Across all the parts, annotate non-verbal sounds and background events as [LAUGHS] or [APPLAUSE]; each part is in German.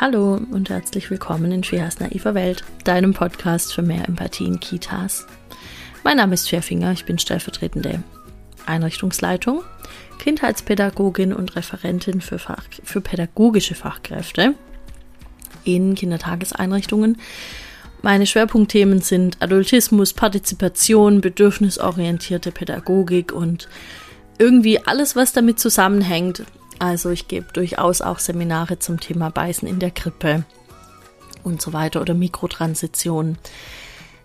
Hallo und herzlich willkommen in Fias naiver Welt, deinem Podcast für mehr Empathie in Kitas. Mein Name ist Fairfinger, ich bin stellvertretende Einrichtungsleitung, Kindheitspädagogin und Referentin für, Fach, für pädagogische Fachkräfte in Kindertageseinrichtungen. Meine Schwerpunktthemen sind Adultismus, Partizipation, bedürfnisorientierte Pädagogik und irgendwie alles, was damit zusammenhängt, also ich gebe durchaus auch Seminare zum Thema Beißen in der Krippe und so weiter oder Mikrotransition.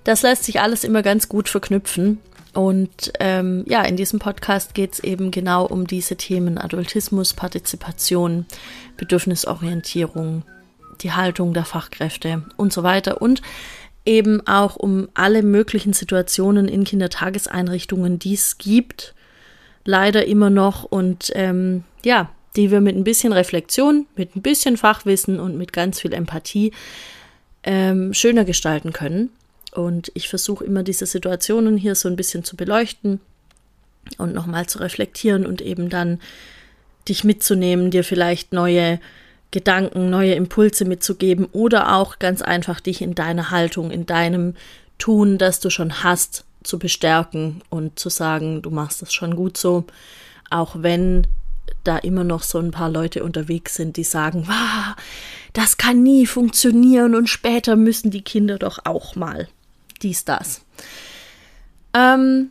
Das lässt sich alles immer ganz gut verknüpfen. Und ähm, ja, in diesem Podcast geht es eben genau um diese Themen Adultismus, Partizipation, Bedürfnisorientierung, die Haltung der Fachkräfte und so weiter. Und eben auch um alle möglichen Situationen in Kindertageseinrichtungen, die es gibt, leider immer noch. Und ähm, ja, die wir mit ein bisschen Reflexion, mit ein bisschen Fachwissen und mit ganz viel Empathie ähm, schöner gestalten können. Und ich versuche immer diese Situationen hier so ein bisschen zu beleuchten und nochmal zu reflektieren und eben dann dich mitzunehmen, dir vielleicht neue Gedanken, neue Impulse mitzugeben oder auch ganz einfach dich in deiner Haltung, in deinem Tun, das du schon hast, zu bestärken und zu sagen, du machst das schon gut so, auch wenn da immer noch so ein paar Leute unterwegs sind, die sagen, wow, das kann nie funktionieren und später müssen die Kinder doch auch mal dies, das. Ähm,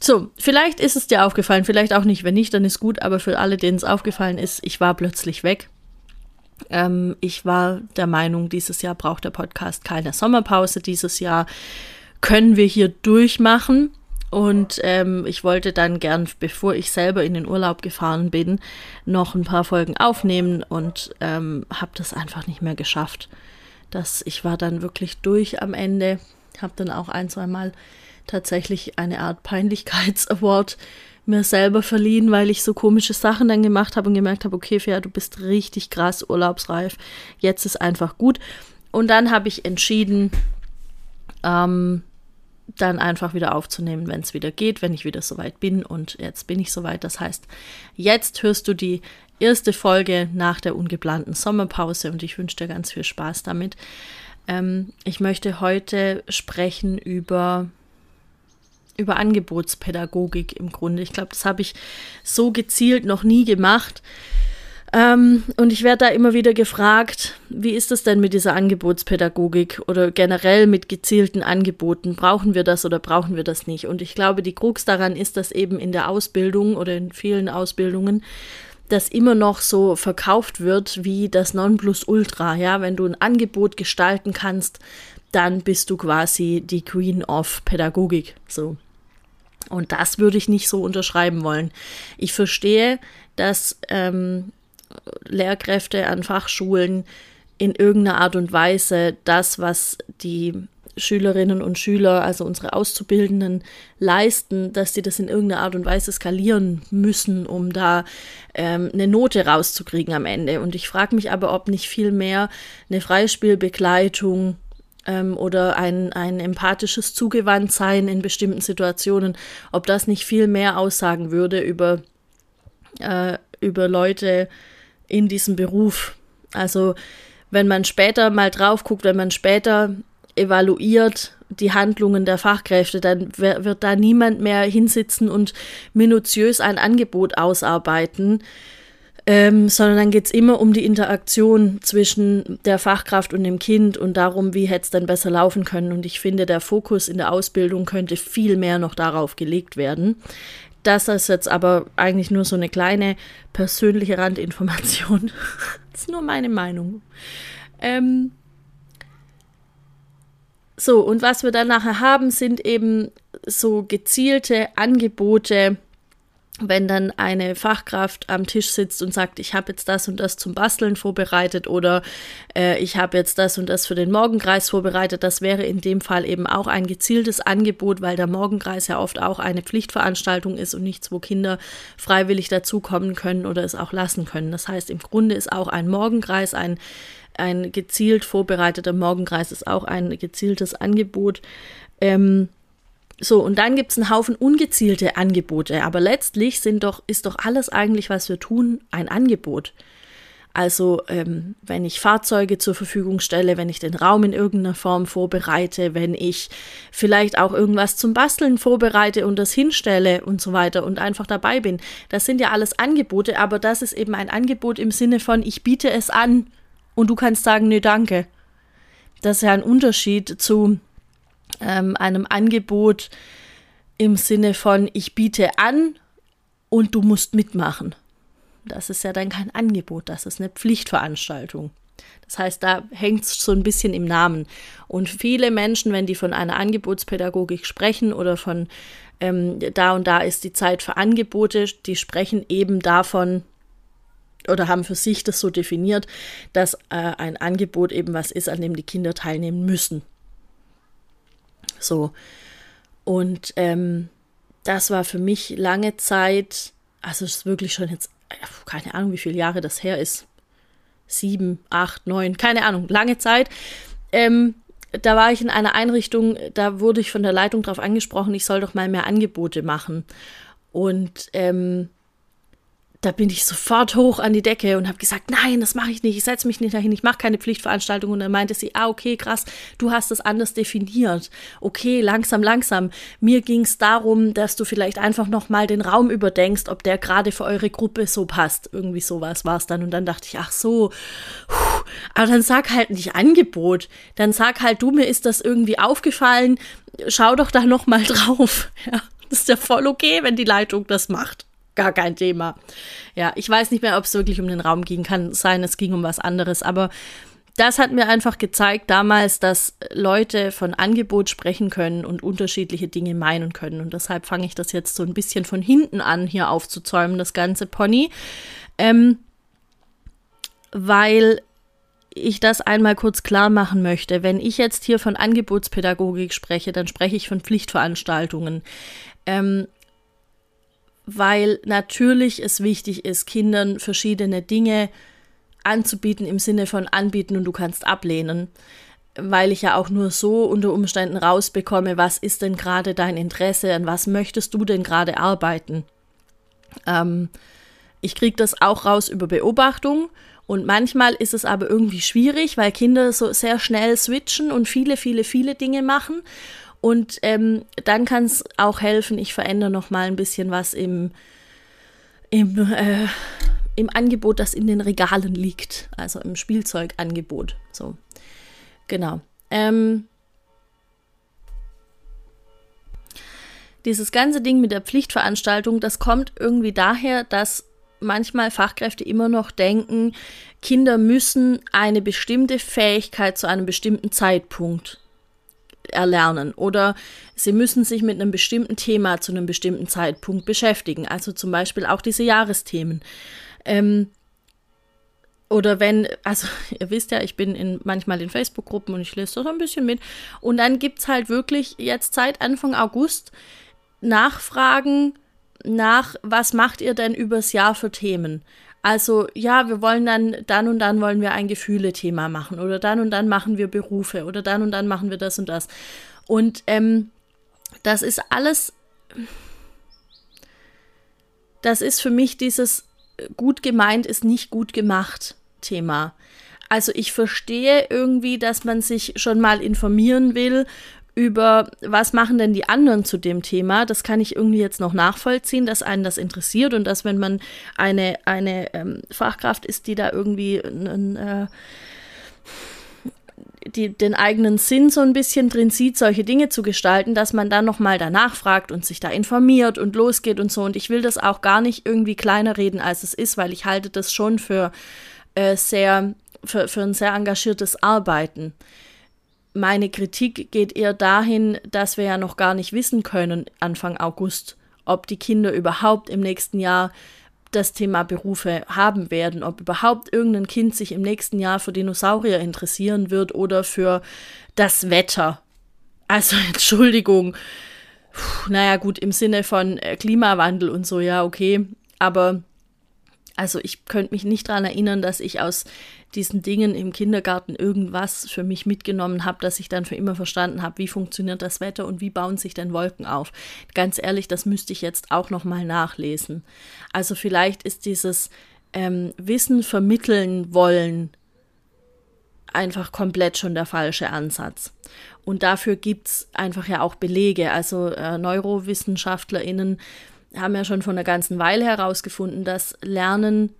so, vielleicht ist es dir aufgefallen, vielleicht auch nicht. Wenn nicht, dann ist gut, aber für alle, denen es aufgefallen ist, ich war plötzlich weg. Ähm, ich war der Meinung, dieses Jahr braucht der Podcast keine Sommerpause. Dieses Jahr können wir hier durchmachen. Und ähm, ich wollte dann gern, bevor ich selber in den Urlaub gefahren bin, noch ein paar Folgen aufnehmen und ähm, habe das einfach nicht mehr geschafft. Das, ich war dann wirklich durch am Ende, habe dann auch ein, zwei Mal tatsächlich eine Art Peinlichkeits-Award mir selber verliehen, weil ich so komische Sachen dann gemacht habe und gemerkt habe, okay, Fia, du bist richtig krass urlaubsreif, jetzt ist einfach gut. Und dann habe ich entschieden, ähm, dann einfach wieder aufzunehmen, wenn es wieder geht, wenn ich wieder soweit bin. Und jetzt bin ich soweit. Das heißt, jetzt hörst du die erste Folge nach der ungeplanten Sommerpause und ich wünsche dir ganz viel Spaß damit. Ähm, ich möchte heute sprechen über über Angebotspädagogik im Grunde. Ich glaube, das habe ich so gezielt noch nie gemacht. Ähm, und ich werde da immer wieder gefragt, wie ist das denn mit dieser Angebotspädagogik oder generell mit gezielten Angeboten? Brauchen wir das oder brauchen wir das nicht? Und ich glaube, die Krux daran ist, dass eben in der Ausbildung oder in vielen Ausbildungen das immer noch so verkauft wird wie das Nonplusultra. Ja, wenn du ein Angebot gestalten kannst, dann bist du quasi die Queen of Pädagogik. So. Und das würde ich nicht so unterschreiben wollen. Ich verstehe, dass ähm, Lehrkräfte an Fachschulen in irgendeiner Art und Weise das, was die Schülerinnen und Schüler, also unsere Auszubildenden, leisten, dass sie das in irgendeiner Art und Weise skalieren müssen, um da ähm, eine Note rauszukriegen am Ende. Und ich frage mich aber, ob nicht viel mehr eine Freispielbegleitung ähm, oder ein, ein empathisches Zugewandtsein in bestimmten Situationen, ob das nicht viel mehr aussagen würde über, äh, über Leute, in diesem Beruf. Also wenn man später mal drauf guckt, wenn man später evaluiert die Handlungen der Fachkräfte, dann wird da niemand mehr hinsitzen und minutiös ein Angebot ausarbeiten, ähm, sondern dann geht es immer um die Interaktion zwischen der Fachkraft und dem Kind und darum, wie hätte es dann besser laufen können. Und ich finde, der Fokus in der Ausbildung könnte viel mehr noch darauf gelegt werden. Das ist jetzt aber eigentlich nur so eine kleine persönliche Randinformation. das [LAUGHS] ist nur meine Meinung. Ähm so, und was wir dann nachher haben, sind eben so gezielte Angebote, wenn dann eine Fachkraft am Tisch sitzt und sagt, ich habe jetzt das und das zum Basteln vorbereitet oder äh, ich habe jetzt das und das für den Morgenkreis vorbereitet, das wäre in dem Fall eben auch ein gezieltes Angebot, weil der Morgenkreis ja oft auch eine Pflichtveranstaltung ist und nichts, wo Kinder freiwillig dazukommen können oder es auch lassen können. Das heißt, im Grunde ist auch ein Morgenkreis, ein, ein gezielt vorbereiteter Morgenkreis ist auch ein gezieltes Angebot. Ähm, so, und dann gibt es einen Haufen ungezielte Angebote, aber letztlich sind doch, ist doch alles eigentlich, was wir tun, ein Angebot. Also ähm, wenn ich Fahrzeuge zur Verfügung stelle, wenn ich den Raum in irgendeiner Form vorbereite, wenn ich vielleicht auch irgendwas zum Basteln vorbereite und das hinstelle und so weiter und einfach dabei bin. Das sind ja alles Angebote, aber das ist eben ein Angebot im Sinne von, ich biete es an und du kannst sagen, nee, danke. Das ist ja ein Unterschied zu ähm, einem Angebot im Sinne von, ich biete an und du musst mitmachen. Das ist ja dann kein Angebot, das ist eine Pflichtveranstaltung. Das heißt, da hängt es so ein bisschen im Namen. Und viele Menschen, wenn die von einer Angebotspädagogik sprechen oder von ähm, da und da ist die Zeit für Angebote, die sprechen eben davon oder haben für sich das so definiert, dass äh, ein Angebot eben was ist, an dem die Kinder teilnehmen müssen. So. Und ähm, das war für mich lange Zeit, also es ist wirklich schon jetzt, keine Ahnung, wie viele Jahre das her ist. Sieben, acht, neun, keine Ahnung, lange Zeit. Ähm, da war ich in einer Einrichtung, da wurde ich von der Leitung darauf angesprochen, ich soll doch mal mehr Angebote machen. Und ähm, da bin ich sofort hoch an die Decke und habe gesagt, nein, das mache ich nicht, ich setze mich nicht dahin, ich mache keine Pflichtveranstaltung. Und dann meinte sie, ah, okay, krass, du hast das anders definiert. Okay, langsam, langsam. Mir ging es darum, dass du vielleicht einfach nochmal den Raum überdenkst, ob der gerade für eure Gruppe so passt. Irgendwie sowas war es dann. Und dann dachte ich, ach so, Puh. aber dann sag halt nicht Angebot. Dann sag halt, du, mir ist das irgendwie aufgefallen, schau doch da nochmal [LAUGHS] drauf. Ja, das ist ja voll okay, wenn die Leitung das macht gar kein Thema. Ja, ich weiß nicht mehr, ob es wirklich um den Raum ging. Kann sein, es ging um was anderes. Aber das hat mir einfach gezeigt damals, dass Leute von Angebot sprechen können und unterschiedliche Dinge meinen können. Und deshalb fange ich das jetzt so ein bisschen von hinten an, hier aufzuzäumen, das ganze Pony. Ähm, weil ich das einmal kurz klar machen möchte. Wenn ich jetzt hier von Angebotspädagogik spreche, dann spreche ich von Pflichtveranstaltungen. Ähm, weil natürlich es wichtig ist, Kindern verschiedene Dinge anzubieten im Sinne von anbieten und du kannst ablehnen, weil ich ja auch nur so unter Umständen rausbekomme, was ist denn gerade dein Interesse, an was möchtest du denn gerade arbeiten. Ähm, ich kriege das auch raus über Beobachtung und manchmal ist es aber irgendwie schwierig, weil Kinder so sehr schnell switchen und viele, viele, viele Dinge machen und ähm, dann kann es auch helfen, ich verändere noch mal ein bisschen was im, im, äh, im Angebot, das in den Regalen liegt. Also im Spielzeugangebot. So, genau. Ähm, dieses ganze Ding mit der Pflichtveranstaltung, das kommt irgendwie daher, dass manchmal Fachkräfte immer noch denken, Kinder müssen eine bestimmte Fähigkeit zu einem bestimmten Zeitpunkt erlernen oder sie müssen sich mit einem bestimmten Thema zu einem bestimmten Zeitpunkt beschäftigen. Also zum Beispiel auch diese Jahresthemen. Ähm, oder wenn, also [LAUGHS] ihr wisst ja, ich bin in, manchmal in Facebook-Gruppen und ich lese das ein bisschen mit. Und dann gibt es halt wirklich jetzt seit Anfang August Nachfragen nach, was macht ihr denn übers Jahr für Themen? Also ja, wir wollen dann, dann und dann wollen wir ein Gefühle-Thema machen oder dann und dann machen wir Berufe oder dann und dann machen wir das und das. Und ähm, das ist alles, das ist für mich dieses gut gemeint ist nicht gut gemacht Thema. Also ich verstehe irgendwie, dass man sich schon mal informieren will über, was machen denn die anderen zu dem Thema. Das kann ich irgendwie jetzt noch nachvollziehen, dass einen das interessiert und dass, wenn man eine, eine ähm, Fachkraft ist, die da irgendwie einen, äh, die, den eigenen Sinn so ein bisschen drin sieht, solche Dinge zu gestalten, dass man dann nochmal danach fragt und sich da informiert und losgeht und so. Und ich will das auch gar nicht irgendwie kleiner reden, als es ist, weil ich halte das schon für äh, sehr, für, für ein sehr engagiertes Arbeiten meine Kritik geht eher dahin, dass wir ja noch gar nicht wissen können, Anfang August, ob die Kinder überhaupt im nächsten Jahr das Thema Berufe haben werden, ob überhaupt irgendein Kind sich im nächsten Jahr für Dinosaurier interessieren wird oder für das Wetter. Also [LAUGHS] Entschuldigung. Puh, naja gut, im Sinne von äh, Klimawandel und so, ja, okay. Aber also ich könnte mich nicht daran erinnern, dass ich aus diesen Dingen im Kindergarten irgendwas für mich mitgenommen habe, dass ich dann für immer verstanden habe, wie funktioniert das Wetter und wie bauen sich denn Wolken auf. Ganz ehrlich, das müsste ich jetzt auch noch mal nachlesen. Also vielleicht ist dieses ähm, Wissen vermitteln wollen, einfach komplett schon der falsche Ansatz. Und dafür gibt es einfach ja auch Belege. Also äh, NeurowissenschaftlerInnen haben ja schon von einer ganzen Weile herausgefunden, dass Lernen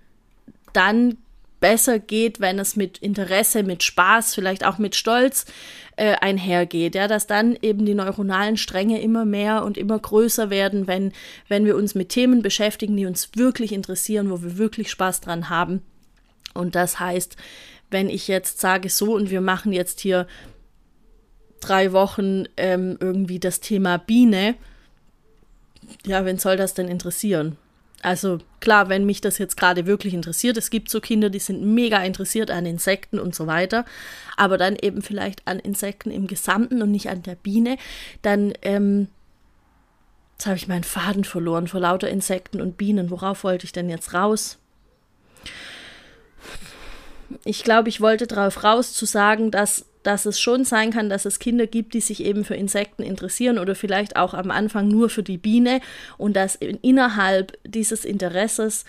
dann besser geht, wenn es mit Interesse, mit Spaß, vielleicht auch mit Stolz äh, einhergeht, ja, dass dann eben die neuronalen Stränge immer mehr und immer größer werden, wenn, wenn wir uns mit Themen beschäftigen, die uns wirklich interessieren, wo wir wirklich Spaß dran haben. Und das heißt, wenn ich jetzt sage, so und wir machen jetzt hier drei Wochen ähm, irgendwie das Thema Biene, ja, wen soll das denn interessieren? Also klar, wenn mich das jetzt gerade wirklich interessiert, es gibt so Kinder, die sind mega interessiert an Insekten und so weiter, aber dann eben vielleicht an Insekten im Gesamten und nicht an der Biene, dann, ähm, jetzt habe ich meinen Faden verloren vor lauter Insekten und Bienen. Worauf wollte ich denn jetzt raus? Ich glaube, ich wollte darauf raus zu sagen, dass dass es schon sein kann, dass es Kinder gibt, die sich eben für Insekten interessieren oder vielleicht auch am Anfang nur für die Biene und dass innerhalb dieses Interesses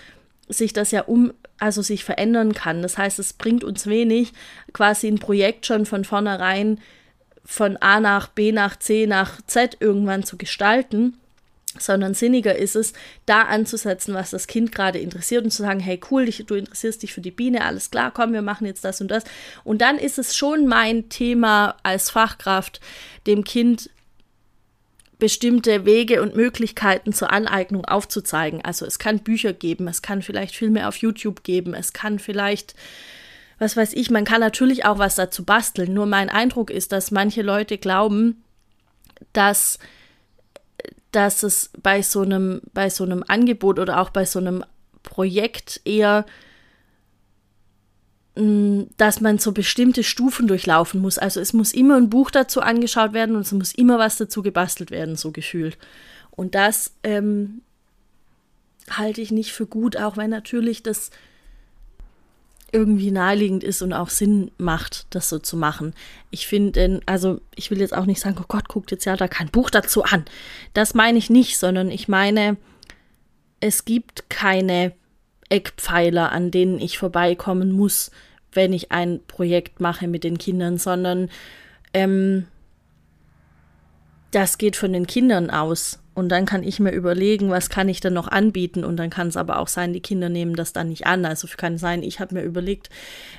sich das ja um, also sich verändern kann. Das heißt, es bringt uns wenig, quasi ein Projekt schon von vornherein von A nach B nach C nach Z irgendwann zu gestalten, sondern sinniger ist es, da anzusetzen, was das Kind gerade interessiert und zu sagen, hey cool, du interessierst dich für die Biene, alles klar, komm, wir machen jetzt das und das. Und dann ist es schon mein Thema als Fachkraft, dem Kind bestimmte Wege und Möglichkeiten zur Aneignung aufzuzeigen. Also es kann Bücher geben, es kann vielleicht Filme auf YouTube geben, es kann vielleicht was weiß ich, man kann natürlich auch was dazu basteln. Nur mein Eindruck ist, dass manche Leute glauben, dass dass es bei so einem, bei so einem Angebot oder auch bei so einem Projekt eher, mm, dass man so bestimmte Stufen durchlaufen muss. Also es muss immer ein Buch dazu angeschaut werden und es muss immer was dazu gebastelt werden, so gefühlt. Und das ähm, halte ich nicht für gut, auch wenn natürlich das irgendwie naheliegend ist und auch Sinn macht, das so zu machen. Ich finde, also ich will jetzt auch nicht sagen, oh Gott, guckt jetzt ja da kein Buch dazu an. Das meine ich nicht, sondern ich meine, es gibt keine Eckpfeiler, an denen ich vorbeikommen muss, wenn ich ein Projekt mache mit den Kindern, sondern ähm, das geht von den Kindern aus. Und dann kann ich mir überlegen, was kann ich denn noch anbieten. Und dann kann es aber auch sein, die Kinder nehmen das dann nicht an. Also kann sein, ich habe mir überlegt,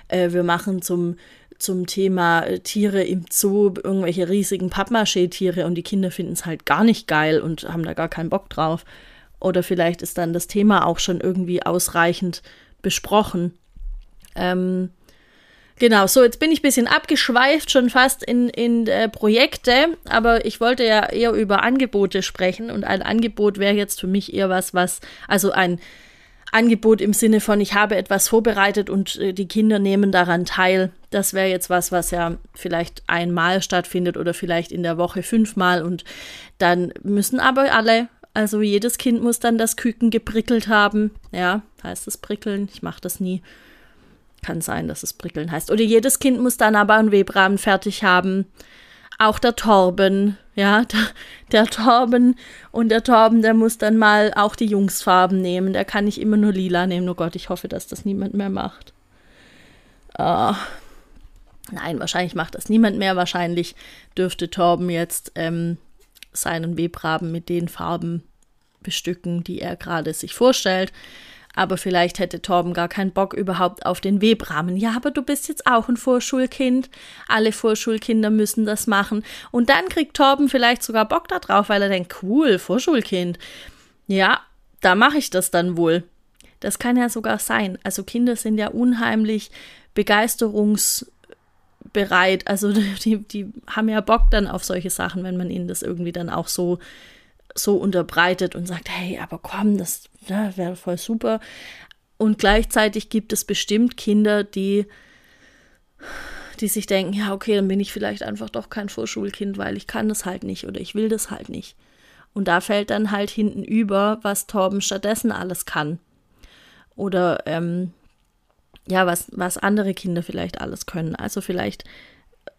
äh, wir machen zum, zum Thema äh, Tiere im Zoo irgendwelche riesigen Pappmaché-Tiere und die Kinder finden es halt gar nicht geil und haben da gar keinen Bock drauf. Oder vielleicht ist dann das Thema auch schon irgendwie ausreichend besprochen. Ähm, Genau, so jetzt bin ich ein bisschen abgeschweift, schon fast in, in äh, Projekte, aber ich wollte ja eher über Angebote sprechen und ein Angebot wäre jetzt für mich eher was, was, also ein Angebot im Sinne von, ich habe etwas vorbereitet und äh, die Kinder nehmen daran teil. Das wäre jetzt was, was ja vielleicht einmal stattfindet oder vielleicht in der Woche fünfmal und dann müssen aber alle also jedes Kind muss dann das Küken geprickelt haben. Ja, heißt es prickeln? Ich mache das nie. Kann sein, dass es prickeln heißt. Oder jedes Kind muss dann aber einen Webrahmen fertig haben. Auch der Torben, ja, [LAUGHS] der, der Torben und der Torben, der muss dann mal auch die Jungsfarben nehmen. Der kann nicht immer nur lila nehmen. Oh Gott, ich hoffe, dass das niemand mehr macht. Uh, nein, wahrscheinlich macht das niemand mehr. Wahrscheinlich dürfte Torben jetzt ähm, seinen Webraben mit den Farben bestücken, die er gerade sich vorstellt. Aber vielleicht hätte Torben gar keinen Bock überhaupt auf den Webrahmen. Ja, aber du bist jetzt auch ein Vorschulkind. Alle Vorschulkinder müssen das machen. Und dann kriegt Torben vielleicht sogar Bock darauf, weil er denkt, cool, Vorschulkind. Ja, da mache ich das dann wohl. Das kann ja sogar sein. Also Kinder sind ja unheimlich begeisterungsbereit. Also [LAUGHS] die, die haben ja Bock dann auf solche Sachen, wenn man ihnen das irgendwie dann auch so so unterbreitet und sagt, hey, aber komm, das ja, wäre voll super. Und gleichzeitig gibt es bestimmt Kinder, die, die sich denken, ja, okay, dann bin ich vielleicht einfach doch kein Vorschulkind, weil ich kann das halt nicht oder ich will das halt nicht. Und da fällt dann halt hinten über, was Torben stattdessen alles kann. Oder ähm, ja, was, was andere Kinder vielleicht alles können. Also vielleicht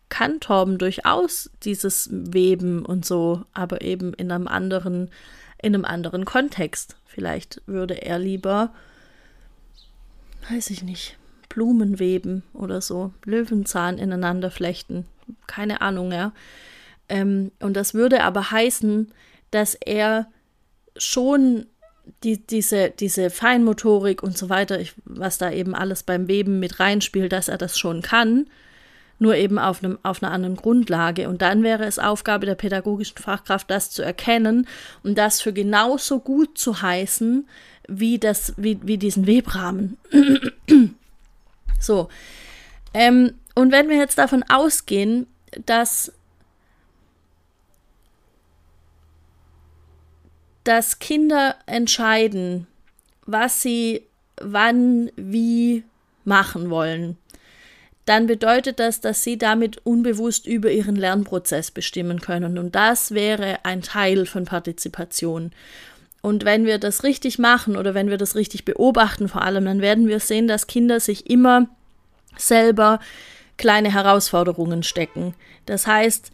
kann Torben durchaus dieses Weben und so, aber eben in einem anderen, in einem anderen Kontext. Vielleicht würde er lieber weiß ich nicht, Blumen weben oder so, Löwenzahn ineinander flechten, keine Ahnung, ja. Ähm, und das würde aber heißen, dass er schon die, diese, diese Feinmotorik und so weiter, ich, was da eben alles beim Weben mit reinspielt, dass er das schon kann, nur eben auf, einem, auf einer anderen Grundlage. Und dann wäre es Aufgabe der pädagogischen Fachkraft, das zu erkennen und das für genauso gut zu heißen, wie, das, wie, wie diesen Webrahmen. [CLEARS THROAT] so. Ähm, und wenn wir jetzt davon ausgehen, dass dass Kinder entscheiden, was sie wann wie machen wollen, dann bedeutet das, dass sie damit unbewusst über ihren Lernprozess bestimmen können. Und das wäre ein Teil von Partizipation. Und wenn wir das richtig machen oder wenn wir das richtig beobachten vor allem, dann werden wir sehen, dass Kinder sich immer selber kleine Herausforderungen stecken. Das heißt,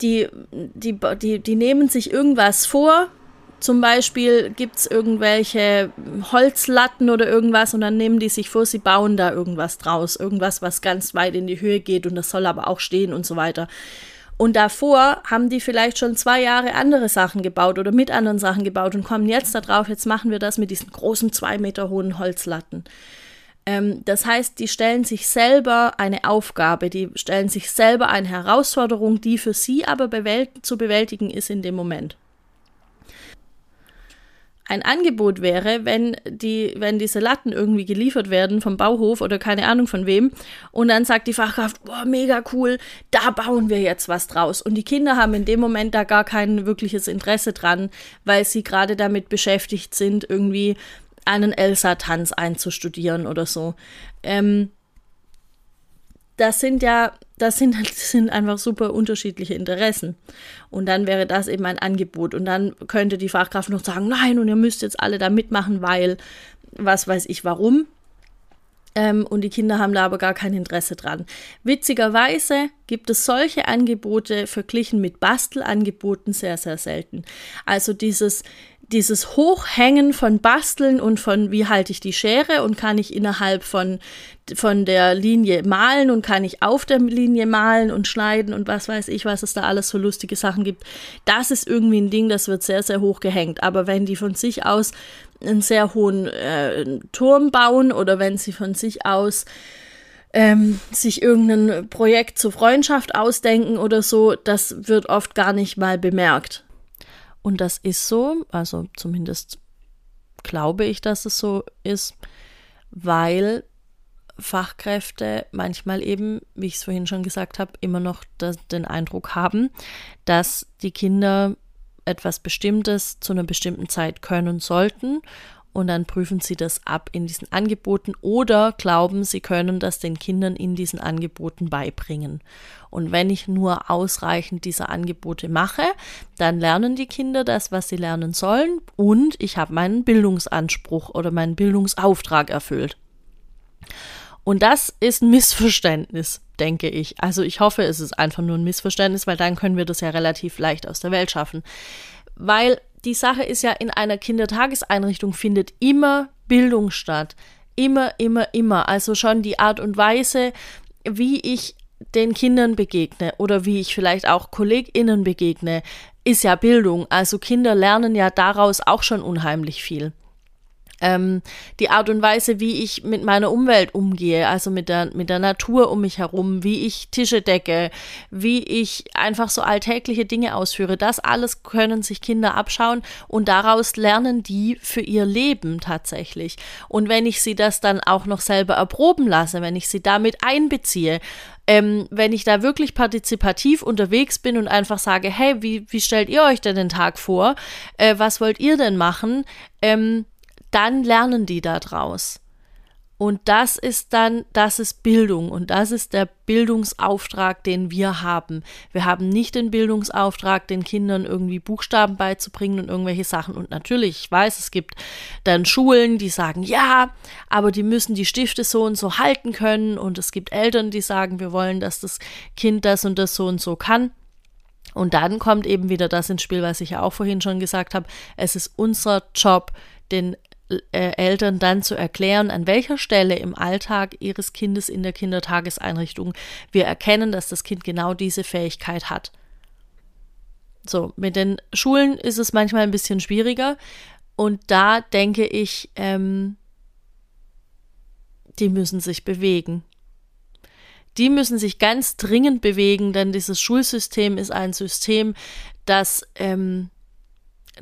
die, die, die, die nehmen sich irgendwas vor. Zum Beispiel gibt es irgendwelche Holzlatten oder irgendwas und dann nehmen die sich vor, sie bauen da irgendwas draus. Irgendwas, was ganz weit in die Höhe geht und das soll aber auch stehen und so weiter. Und davor haben die vielleicht schon zwei Jahre andere Sachen gebaut oder mit anderen Sachen gebaut und kommen jetzt darauf, jetzt machen wir das mit diesen großen zwei Meter hohen Holzlatten. Ähm, das heißt, die stellen sich selber eine Aufgabe, die stellen sich selber eine Herausforderung, die für sie aber bewält zu bewältigen ist in dem Moment. Ein Angebot wäre, wenn die, wenn diese Latten irgendwie geliefert werden vom Bauhof oder keine Ahnung von wem, und dann sagt die Fachkraft, boah, mega cool, da bauen wir jetzt was draus. Und die Kinder haben in dem Moment da gar kein wirkliches Interesse dran, weil sie gerade damit beschäftigt sind, irgendwie einen Elsa-Tanz einzustudieren oder so. Ähm, das sind ja, das sind, das [LAUGHS] sind einfach super unterschiedliche Interessen. Und dann wäre das eben ein Angebot. Und dann könnte die Fachkraft noch sagen, nein, und ihr müsst jetzt alle da mitmachen, weil was weiß ich warum. Ähm, und die Kinder haben da aber gar kein Interesse dran. Witzigerweise gibt es solche Angebote verglichen mit Bastelangeboten sehr, sehr selten. Also dieses dieses Hochhängen von Basteln und von wie halte ich die Schere und kann ich innerhalb von, von der Linie malen und kann ich auf der Linie malen und schneiden und was weiß ich, was es da alles für lustige Sachen gibt. Das ist irgendwie ein Ding, das wird sehr, sehr hoch gehängt. Aber wenn die von sich aus einen sehr hohen äh, Turm bauen oder wenn sie von sich aus ähm, sich irgendein Projekt zur Freundschaft ausdenken oder so, das wird oft gar nicht mal bemerkt. Und das ist so, also zumindest glaube ich, dass es so ist, weil Fachkräfte manchmal eben, wie ich es vorhin schon gesagt habe, immer noch den Eindruck haben, dass die Kinder etwas Bestimmtes zu einer bestimmten Zeit können sollten und dann prüfen sie das ab in diesen Angeboten oder glauben, sie können das den Kindern in diesen Angeboten beibringen. Und wenn ich nur ausreichend diese Angebote mache, dann lernen die Kinder das, was sie lernen sollen und ich habe meinen Bildungsanspruch oder meinen Bildungsauftrag erfüllt. Und das ist ein Missverständnis, denke ich. Also ich hoffe, es ist einfach nur ein Missverständnis, weil dann können wir das ja relativ leicht aus der Welt schaffen. Weil die Sache ist ja, in einer Kindertageseinrichtung findet immer Bildung statt. Immer, immer, immer. Also schon die Art und Weise, wie ich den Kindern begegne oder wie ich vielleicht auch KollegInnen begegne, ist ja Bildung. Also Kinder lernen ja daraus auch schon unheimlich viel ähm, die Art und Weise, wie ich mit meiner Umwelt umgehe, also mit der, mit der Natur um mich herum, wie ich Tische decke, wie ich einfach so alltägliche Dinge ausführe, das alles können sich Kinder abschauen und daraus lernen die für ihr Leben tatsächlich. Und wenn ich sie das dann auch noch selber erproben lasse, wenn ich sie damit einbeziehe, ähm, wenn ich da wirklich partizipativ unterwegs bin und einfach sage, hey, wie, wie stellt ihr euch denn den Tag vor? Äh, was wollt ihr denn machen? Ähm, dann lernen die da draus. Und das ist dann, das ist Bildung und das ist der Bildungsauftrag, den wir haben. Wir haben nicht den Bildungsauftrag, den Kindern irgendwie Buchstaben beizubringen und irgendwelche Sachen. Und natürlich, ich weiß, es gibt dann Schulen, die sagen, ja, aber die müssen die Stifte so und so halten können. Und es gibt Eltern, die sagen, wir wollen, dass das Kind das und das so und so kann. Und dann kommt eben wieder das ins Spiel, was ich ja auch vorhin schon gesagt habe. Es ist unser Job, den Eltern dann zu erklären, an welcher Stelle im Alltag ihres Kindes in der Kindertageseinrichtung wir erkennen, dass das Kind genau diese Fähigkeit hat. So, mit den Schulen ist es manchmal ein bisschen schwieriger. Und da denke ich, ähm, die müssen sich bewegen. Die müssen sich ganz dringend bewegen, denn dieses Schulsystem ist ein System, das, ähm,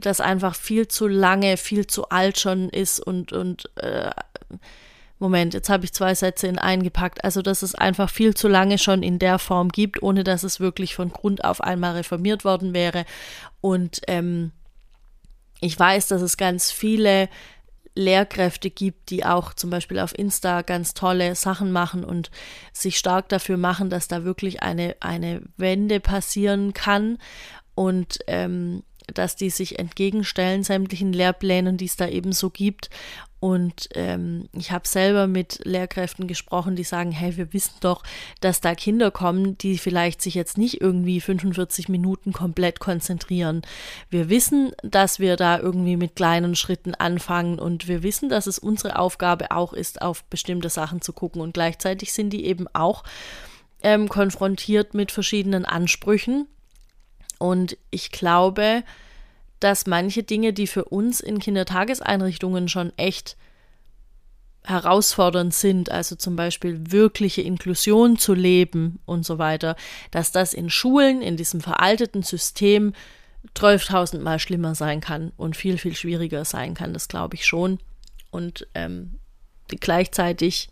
das einfach viel zu lange, viel zu alt schon ist und, und äh, Moment, jetzt habe ich zwei Sätze in eingepackt. Also, dass es einfach viel zu lange schon in der Form gibt, ohne dass es wirklich von Grund auf einmal reformiert worden wäre. Und ähm, ich weiß, dass es ganz viele Lehrkräfte gibt, die auch zum Beispiel auf Insta ganz tolle Sachen machen und sich stark dafür machen, dass da wirklich eine, eine Wende passieren kann und ähm, dass die sich entgegenstellen sämtlichen Lehrplänen, die es da eben so gibt und ähm, ich habe selber mit Lehrkräften gesprochen, die sagen, hey, wir wissen doch, dass da Kinder kommen, die vielleicht sich jetzt nicht irgendwie 45 Minuten komplett konzentrieren. Wir wissen, dass wir da irgendwie mit kleinen Schritten anfangen und wir wissen, dass es unsere Aufgabe auch ist, auf bestimmte Sachen zu gucken. Und gleichzeitig sind die eben auch ähm, konfrontiert mit verschiedenen Ansprüchen. Und ich glaube, dass manche Dinge, die für uns in Kindertageseinrichtungen schon echt herausfordernd sind, also zum Beispiel wirkliche Inklusion zu leben und so weiter, dass das in Schulen, in diesem veralteten System 12.000 Mal schlimmer sein kann und viel, viel schwieriger sein kann, das glaube ich schon. Und ähm, gleichzeitig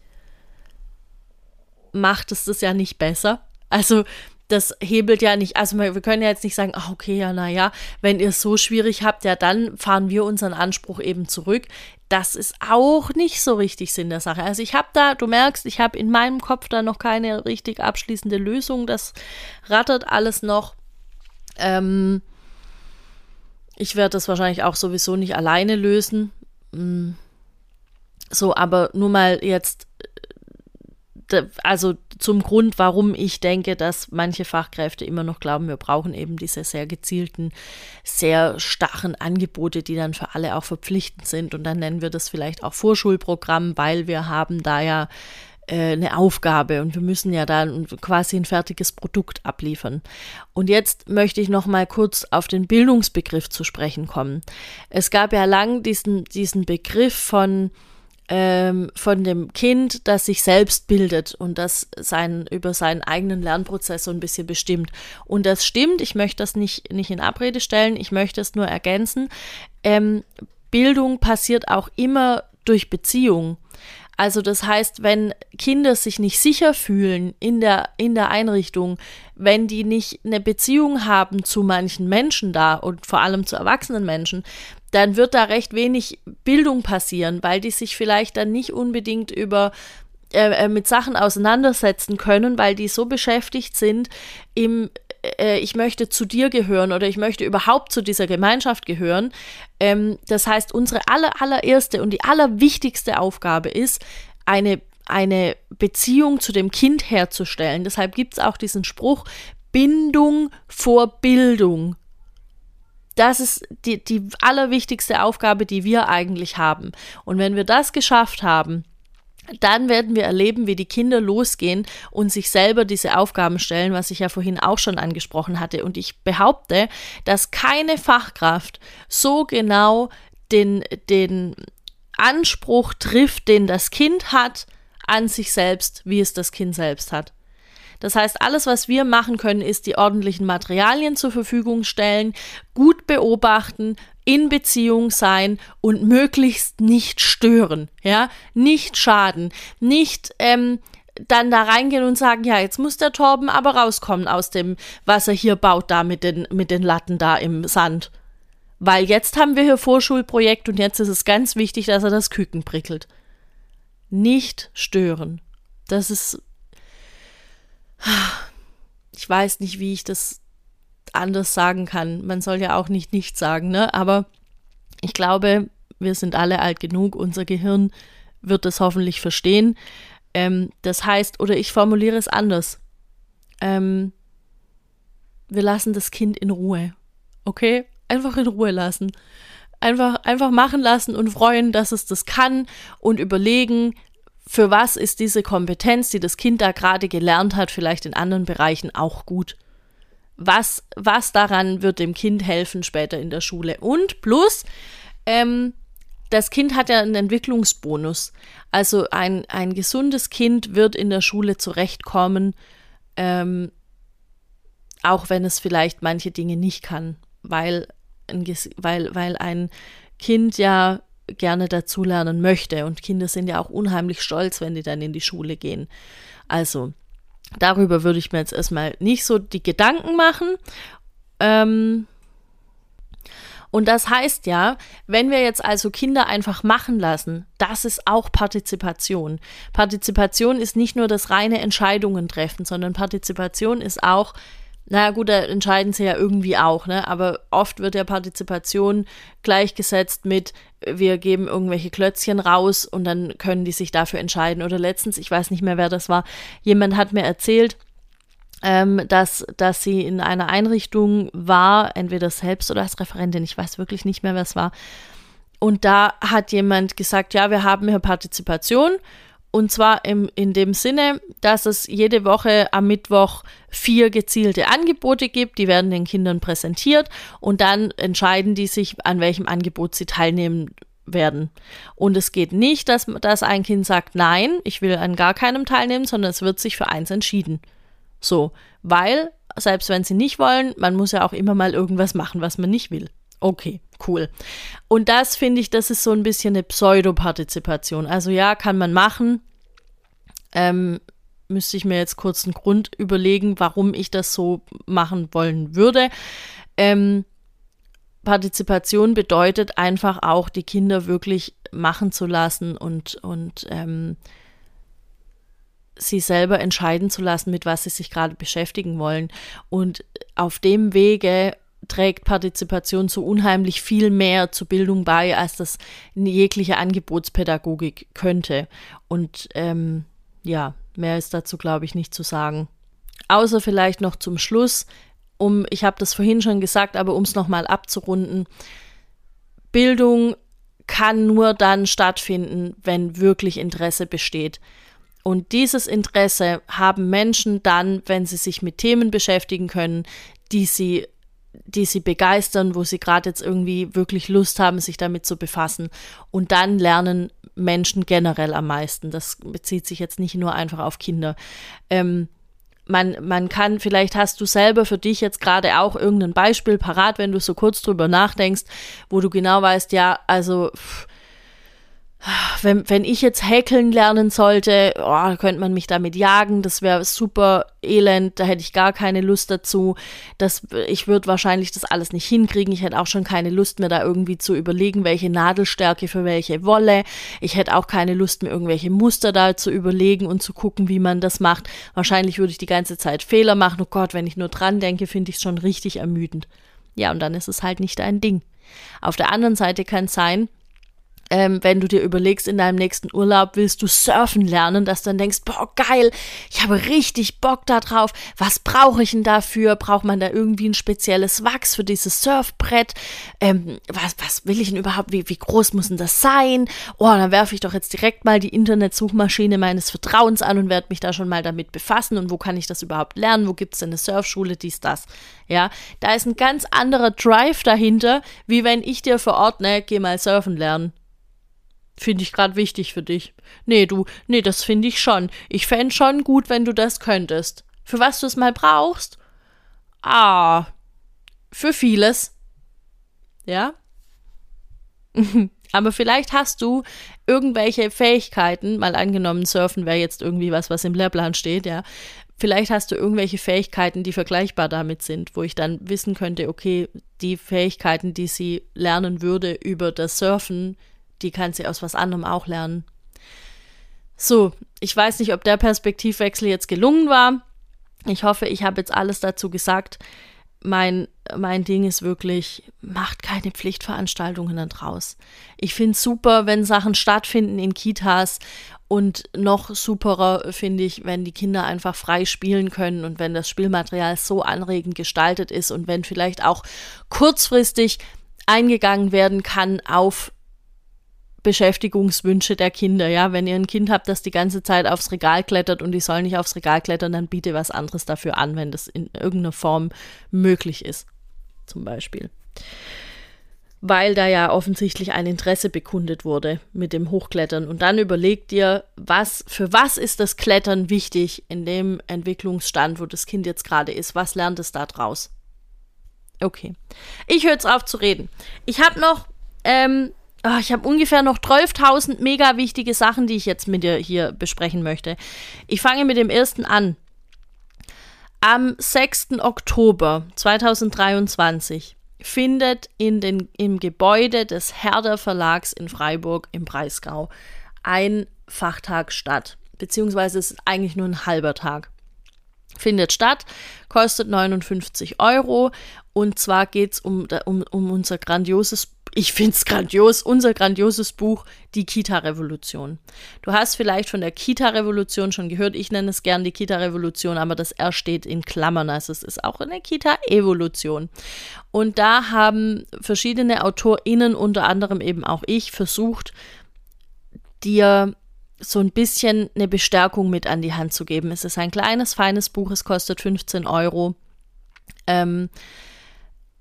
macht es das ja nicht besser. Also das hebelt ja nicht, also wir können ja jetzt nicht sagen, ach okay, ja, naja, wenn ihr es so schwierig habt, ja, dann fahren wir unseren Anspruch eben zurück. Das ist auch nicht so richtig Sinn der Sache. Also ich habe da, du merkst, ich habe in meinem Kopf da noch keine richtig abschließende Lösung. Das rattert alles noch. Ähm, ich werde das wahrscheinlich auch sowieso nicht alleine lösen. Mm. So, aber nur mal jetzt also zum Grund, warum ich denke, dass manche Fachkräfte immer noch glauben, wir brauchen eben diese sehr gezielten, sehr starren Angebote, die dann für alle auch verpflichtend sind. Und dann nennen wir das vielleicht auch Vorschulprogramm, weil wir haben da ja äh, eine Aufgabe und wir müssen ja da quasi ein fertiges Produkt abliefern. Und jetzt möchte ich noch mal kurz auf den Bildungsbegriff zu sprechen kommen. Es gab ja lang diesen, diesen Begriff von ähm, von dem Kind, das sich selbst bildet und das sein, über seinen eigenen Lernprozess so ein bisschen bestimmt. Und das stimmt, ich möchte das nicht, nicht in Abrede stellen, ich möchte es nur ergänzen. Ähm, Bildung passiert auch immer durch Beziehung. Also das heißt, wenn Kinder sich nicht sicher fühlen in der, in der Einrichtung, wenn die nicht eine Beziehung haben zu manchen Menschen da und vor allem zu erwachsenen Menschen, dann wird da recht wenig Bildung passieren, weil die sich vielleicht dann nicht unbedingt über äh, äh mit Sachen auseinandersetzen können, weil die so beschäftigt sind im äh, ich möchte zu dir gehören oder ich möchte überhaupt zu dieser Gemeinschaft gehören. Ähm, das heißt, unsere aller, allererste und die allerwichtigste Aufgabe ist, eine, eine Beziehung zu dem Kind herzustellen. Deshalb gibt es auch diesen Spruch, Bindung vor Bildung das ist die, die allerwichtigste Aufgabe, die wir eigentlich haben. Und wenn wir das geschafft haben, dann werden wir erleben, wie die Kinder losgehen und sich selber diese Aufgaben stellen, was ich ja vorhin auch schon angesprochen hatte. Und ich behaupte, dass keine Fachkraft so genau den, den Anspruch trifft, den das Kind hat an sich selbst, wie es das Kind selbst hat. Das heißt, alles, was wir machen können, ist die ordentlichen Materialien zur Verfügung stellen, gut beobachten, in Beziehung sein und möglichst nicht stören, ja, nicht schaden, nicht ähm, dann da reingehen und sagen, ja, jetzt muss der Torben aber rauskommen aus dem, was er hier baut, da mit den, mit den Latten da im Sand. Weil jetzt haben wir hier Vorschulprojekt und jetzt ist es ganz wichtig, dass er das Küken prickelt. Nicht stören. Das ist ich weiß nicht, wie ich das anders sagen kann. Man soll ja auch nicht nichts sagen, ne? Aber ich glaube, wir sind alle alt genug, unser Gehirn wird es hoffentlich verstehen. Ähm, das heißt, oder ich formuliere es anders. Ähm, wir lassen das Kind in Ruhe. Okay? Einfach in Ruhe lassen. einfach, einfach machen lassen und freuen, dass es das kann und überlegen, für was ist diese Kompetenz, die das Kind da gerade gelernt hat, vielleicht in anderen Bereichen auch gut. Was, was daran wird dem Kind helfen später in der Schule. Und plus, ähm, das Kind hat ja einen Entwicklungsbonus. Also ein, ein gesundes Kind wird in der Schule zurechtkommen, ähm, auch wenn es vielleicht manche Dinge nicht kann, weil ein, weil, weil ein Kind ja gerne dazulernen möchte. Und Kinder sind ja auch unheimlich stolz, wenn die dann in die Schule gehen. Also, darüber würde ich mir jetzt erstmal nicht so die Gedanken machen. Ähm, und das heißt ja, wenn wir jetzt also Kinder einfach machen lassen, das ist auch Partizipation. Partizipation ist nicht nur das reine Entscheidungen treffen, sondern Partizipation ist auch naja, gut, da entscheiden sie ja irgendwie auch, ne? Aber oft wird ja Partizipation gleichgesetzt mit, wir geben irgendwelche Klötzchen raus und dann können die sich dafür entscheiden. Oder letztens, ich weiß nicht mehr, wer das war, jemand hat mir erzählt, ähm, dass, dass sie in einer Einrichtung war, entweder selbst oder als Referentin, ich weiß wirklich nicht mehr, wer es war. Und da hat jemand gesagt, ja, wir haben hier Partizipation und zwar im, in dem Sinne, dass es jede Woche am Mittwoch vier gezielte Angebote gibt, die werden den Kindern präsentiert und dann entscheiden die sich, an welchem Angebot sie teilnehmen werden. Und es geht nicht, dass, dass ein Kind sagt, nein, ich will an gar keinem teilnehmen, sondern es wird sich für eins entschieden. So, weil, selbst wenn sie nicht wollen, man muss ja auch immer mal irgendwas machen, was man nicht will. Okay, cool. Und das finde ich, das ist so ein bisschen eine Pseudopartizipation. Also ja, kann man machen. Ähm, müsste ich mir jetzt kurz einen Grund überlegen, warum ich das so machen wollen würde. Ähm, Partizipation bedeutet einfach auch, die Kinder wirklich machen zu lassen und, und ähm, sie selber entscheiden zu lassen, mit was sie sich gerade beschäftigen wollen. Und auf dem Wege trägt Partizipation so unheimlich viel mehr zur Bildung bei, als das jegliche Angebotspädagogik könnte. Und ähm, ja, mehr ist dazu, glaube ich, nicht zu sagen. Außer vielleicht noch zum Schluss, um, ich habe das vorhin schon gesagt, aber um es nochmal abzurunden, Bildung kann nur dann stattfinden, wenn wirklich Interesse besteht. Und dieses Interesse haben Menschen dann, wenn sie sich mit Themen beschäftigen können, die sie die sie begeistern, wo sie gerade jetzt irgendwie wirklich Lust haben, sich damit zu befassen. Und dann lernen Menschen generell am meisten. Das bezieht sich jetzt nicht nur einfach auf Kinder. Ähm, man, man kann, vielleicht hast du selber für dich jetzt gerade auch irgendein Beispiel parat, wenn du so kurz drüber nachdenkst, wo du genau weißt, ja, also pff, wenn, wenn ich jetzt häkeln lernen sollte, oh, könnte man mich damit jagen, das wäre super elend, da hätte ich gar keine Lust dazu. Das, ich würde wahrscheinlich das alles nicht hinkriegen. Ich hätte auch schon keine Lust mehr, da irgendwie zu überlegen, welche Nadelstärke für welche Wolle. Ich hätte auch keine Lust mehr, irgendwelche Muster da zu überlegen und zu gucken, wie man das macht. Wahrscheinlich würde ich die ganze Zeit Fehler machen. Oh Gott, wenn ich nur dran denke, finde ich es schon richtig ermüdend. Ja, und dann ist es halt nicht ein Ding. Auf der anderen Seite kann es sein, ähm, wenn du dir überlegst, in deinem nächsten Urlaub willst du surfen lernen, dass du dann denkst, boah, geil, ich habe richtig Bock da drauf. Was brauche ich denn dafür? Braucht man da irgendwie ein spezielles Wachs für dieses Surfbrett? Ähm, was, was will ich denn überhaupt? Wie, wie groß muss denn das sein? Oh, dann werfe ich doch jetzt direkt mal die Internetsuchmaschine meines Vertrauens an und werde mich da schon mal damit befassen. Und wo kann ich das überhaupt lernen? Wo gibt es denn eine Surfschule? Dies, das. Ja, da ist ein ganz anderer Drive dahinter, wie wenn ich dir verordne, geh mal surfen lernen. Finde ich gerade wichtig für dich. Nee, du, nee, das finde ich schon. Ich fände schon gut, wenn du das könntest. Für was du es mal brauchst? Ah, für vieles. Ja? [LAUGHS] Aber vielleicht hast du irgendwelche Fähigkeiten, mal angenommen, Surfen wäre jetzt irgendwie was, was im Lehrplan steht, ja. Vielleicht hast du irgendwelche Fähigkeiten, die vergleichbar damit sind, wo ich dann wissen könnte, okay, die Fähigkeiten, die sie lernen würde über das Surfen, die kann sie aus was anderem auch lernen. So, ich weiß nicht, ob der Perspektivwechsel jetzt gelungen war. Ich hoffe, ich habe jetzt alles dazu gesagt. Mein, mein Ding ist wirklich, macht keine Pflichtveranstaltungen dann draus. Ich finde es super, wenn Sachen stattfinden in Kitas und noch superer finde ich, wenn die Kinder einfach frei spielen können und wenn das Spielmaterial so anregend gestaltet ist und wenn vielleicht auch kurzfristig eingegangen werden kann auf Beschäftigungswünsche der Kinder. Ja, wenn ihr ein Kind habt, das die ganze Zeit aufs Regal klettert und die soll nicht aufs Regal klettern, dann biete was anderes dafür an, wenn das in irgendeiner Form möglich ist. Zum Beispiel. Weil da ja offensichtlich ein Interesse bekundet wurde mit dem Hochklettern. Und dann überlegt ihr, was, für was ist das Klettern wichtig in dem Entwicklungsstand, wo das Kind jetzt gerade ist? Was lernt es da draus? Okay. Ich höre jetzt auf zu reden. Ich habe noch ähm, Oh, ich habe ungefähr noch 12.000 mega wichtige Sachen, die ich jetzt mit dir hier besprechen möchte. Ich fange mit dem ersten an. Am 6. Oktober 2023 findet in den, im Gebäude des Herder Verlags in Freiburg im Breisgau ein Fachtag statt. Beziehungsweise es ist eigentlich nur ein halber Tag. Findet statt, kostet 59 Euro und zwar geht es um, um, um unser grandioses ich finde es grandios, unser grandioses Buch, Die Kita-Revolution. Du hast vielleicht von der Kita-Revolution schon gehört, ich nenne es gern die Kita-Revolution, aber das R steht in Klammern, also es ist auch eine Kita-Evolution. Und da haben verschiedene AutorInnen, unter anderem eben auch ich, versucht, dir so ein bisschen eine Bestärkung mit an die Hand zu geben. Es ist ein kleines, feines Buch, es kostet 15 Euro. Ähm,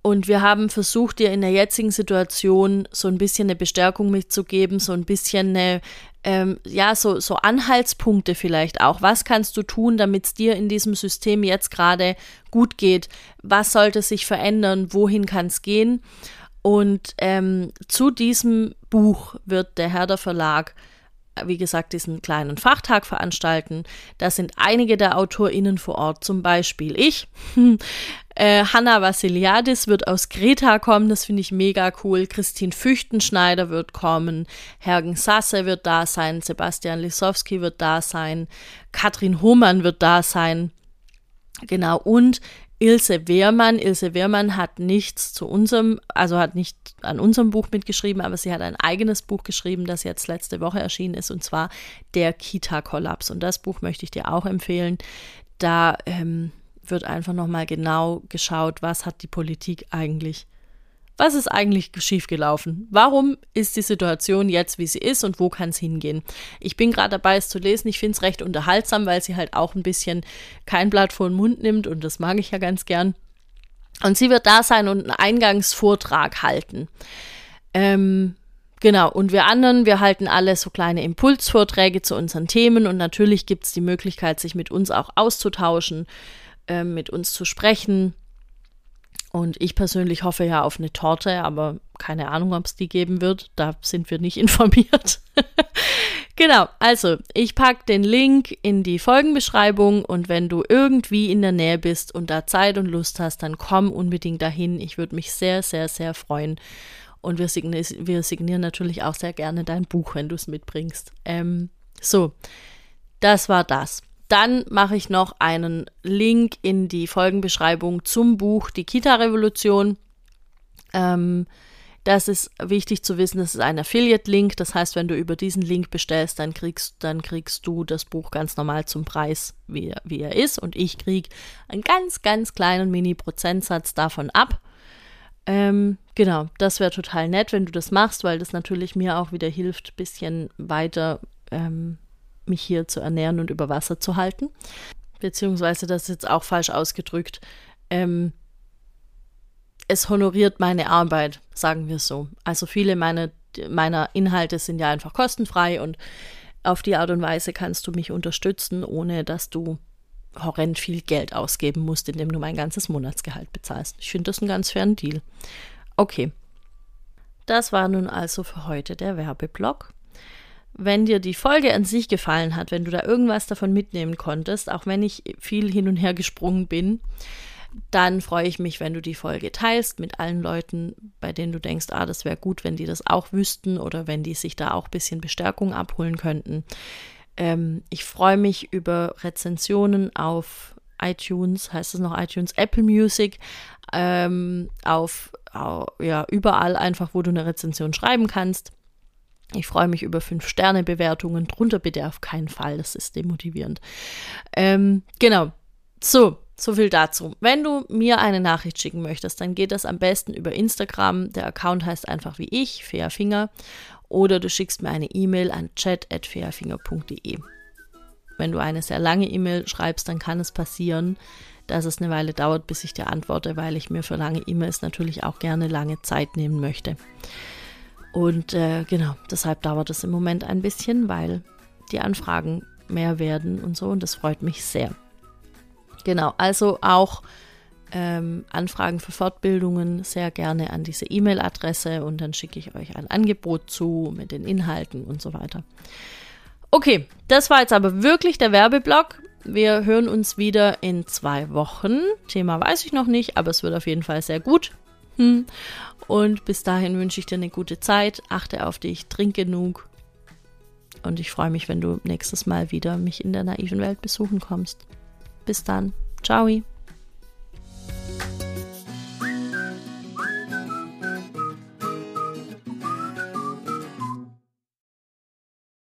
und wir haben versucht, dir in der jetzigen Situation so ein bisschen eine Bestärkung mitzugeben, so ein bisschen eine, ähm, ja, so, so Anhaltspunkte vielleicht auch. Was kannst du tun, damit es dir in diesem System jetzt gerade gut geht? Was sollte sich verändern? Wohin kann es gehen? Und ähm, zu diesem Buch wird der Herder Verlag wie gesagt, diesen kleinen Fachtag veranstalten. Da sind einige der AutorInnen vor Ort, zum Beispiel ich. [LAUGHS] äh, Hanna Vassiliadis wird aus Greta kommen, das finde ich mega cool. Christine Füchtenschneider wird kommen. Hergen Sasse wird da sein. Sebastian Lisowski wird da sein. Katrin Hohmann wird da sein. Genau, und Ilse Wehrmann. Ilse Wehrmann hat nichts zu unserem, also hat nicht an unserem Buch mitgeschrieben, aber sie hat ein eigenes Buch geschrieben, das jetzt letzte Woche erschienen ist, und zwar Der Kita-Kollaps. Und das Buch möchte ich dir auch empfehlen. Da ähm, wird einfach nochmal genau geschaut, was hat die Politik eigentlich was ist eigentlich schiefgelaufen? Warum ist die Situation jetzt, wie sie ist und wo kann es hingehen? Ich bin gerade dabei, es zu lesen. Ich finde es recht unterhaltsam, weil sie halt auch ein bisschen kein Blatt vor den Mund nimmt und das mag ich ja ganz gern. Und sie wird da sein und einen Eingangsvortrag halten. Ähm, Genau, und wir anderen, wir halten alle so kleine Impulsvorträge zu unseren Themen und natürlich gibt es die Möglichkeit, sich mit uns auch auszutauschen, äh, mit uns zu sprechen. Und ich persönlich hoffe ja auf eine Torte, aber keine Ahnung, ob es die geben wird. Da sind wir nicht [LAUGHS] informiert. [LAUGHS] genau, also ich packe den Link in die Folgenbeschreibung und wenn du irgendwie in der Nähe bist und da Zeit und Lust hast, dann komm unbedingt dahin. Ich würde mich sehr, sehr, sehr freuen. Und wir, signi wir signieren natürlich auch sehr gerne dein Buch, wenn du es mitbringst. Ähm, so, das war das. Dann mache ich noch einen Link in die Folgenbeschreibung zum Buch Die Kita-Revolution. Ähm, das ist wichtig zu wissen, das ist ein Affiliate-Link. Das heißt, wenn du über diesen Link bestellst, dann kriegst, dann kriegst du das Buch ganz normal zum Preis, wie, wie er ist. Und ich kriege einen ganz, ganz kleinen Mini-Prozentsatz davon ab. Ähm, genau, das wäre total nett, wenn du das machst, weil das natürlich mir auch wieder hilft, ein bisschen weiter ähm, mich hier zu ernähren und über Wasser zu halten. Beziehungsweise, das ist jetzt auch falsch ausgedrückt. Ähm, es honoriert meine Arbeit, sagen wir so. Also viele meine, meiner Inhalte sind ja einfach kostenfrei und auf die Art und Weise kannst du mich unterstützen, ohne dass du horrend viel Geld ausgeben musst, indem du mein ganzes Monatsgehalt bezahlst. Ich finde das einen ganz fairen Deal. Okay. Das war nun also für heute der Werbeblock. Wenn dir die Folge an sich gefallen hat, wenn du da irgendwas davon mitnehmen konntest, auch wenn ich viel hin und her gesprungen bin, dann freue ich mich, wenn du die Folge teilst mit allen Leuten, bei denen du denkst, ah, das wäre gut, wenn die das auch wüssten oder wenn die sich da auch ein bisschen Bestärkung abholen könnten. Ähm, ich freue mich über Rezensionen auf iTunes, heißt es noch iTunes, Apple Music, ähm, auf, auf, ja, überall einfach, wo du eine Rezension schreiben kannst. Ich freue mich über 5-Sterne-Bewertungen. Drunter bitte auf keinen Fall, das ist demotivierend. Ähm, genau. So, so viel dazu. Wenn du mir eine Nachricht schicken möchtest, dann geht das am besten über Instagram. Der Account heißt einfach wie ich, Fairfinger. Oder du schickst mir eine E-Mail an chat.fairfinger.de. Wenn du eine sehr lange E-Mail schreibst, dann kann es passieren, dass es eine Weile dauert, bis ich dir antworte, weil ich mir für lange E-Mails natürlich auch gerne lange Zeit nehmen möchte. Und äh, genau, deshalb dauert es im Moment ein bisschen, weil die Anfragen mehr werden und so und das freut mich sehr. Genau, also auch ähm, Anfragen für Fortbildungen sehr gerne an diese E-Mail-Adresse und dann schicke ich euch ein Angebot zu mit den Inhalten und so weiter. Okay, das war jetzt aber wirklich der Werbeblock. Wir hören uns wieder in zwei Wochen. Thema weiß ich noch nicht, aber es wird auf jeden Fall sehr gut. Hm. Und bis dahin wünsche ich dir eine gute Zeit. Achte auf dich, trink genug. Und ich freue mich, wenn du nächstes Mal wieder mich in der naiven Welt besuchen kommst. Bis dann. Ciao.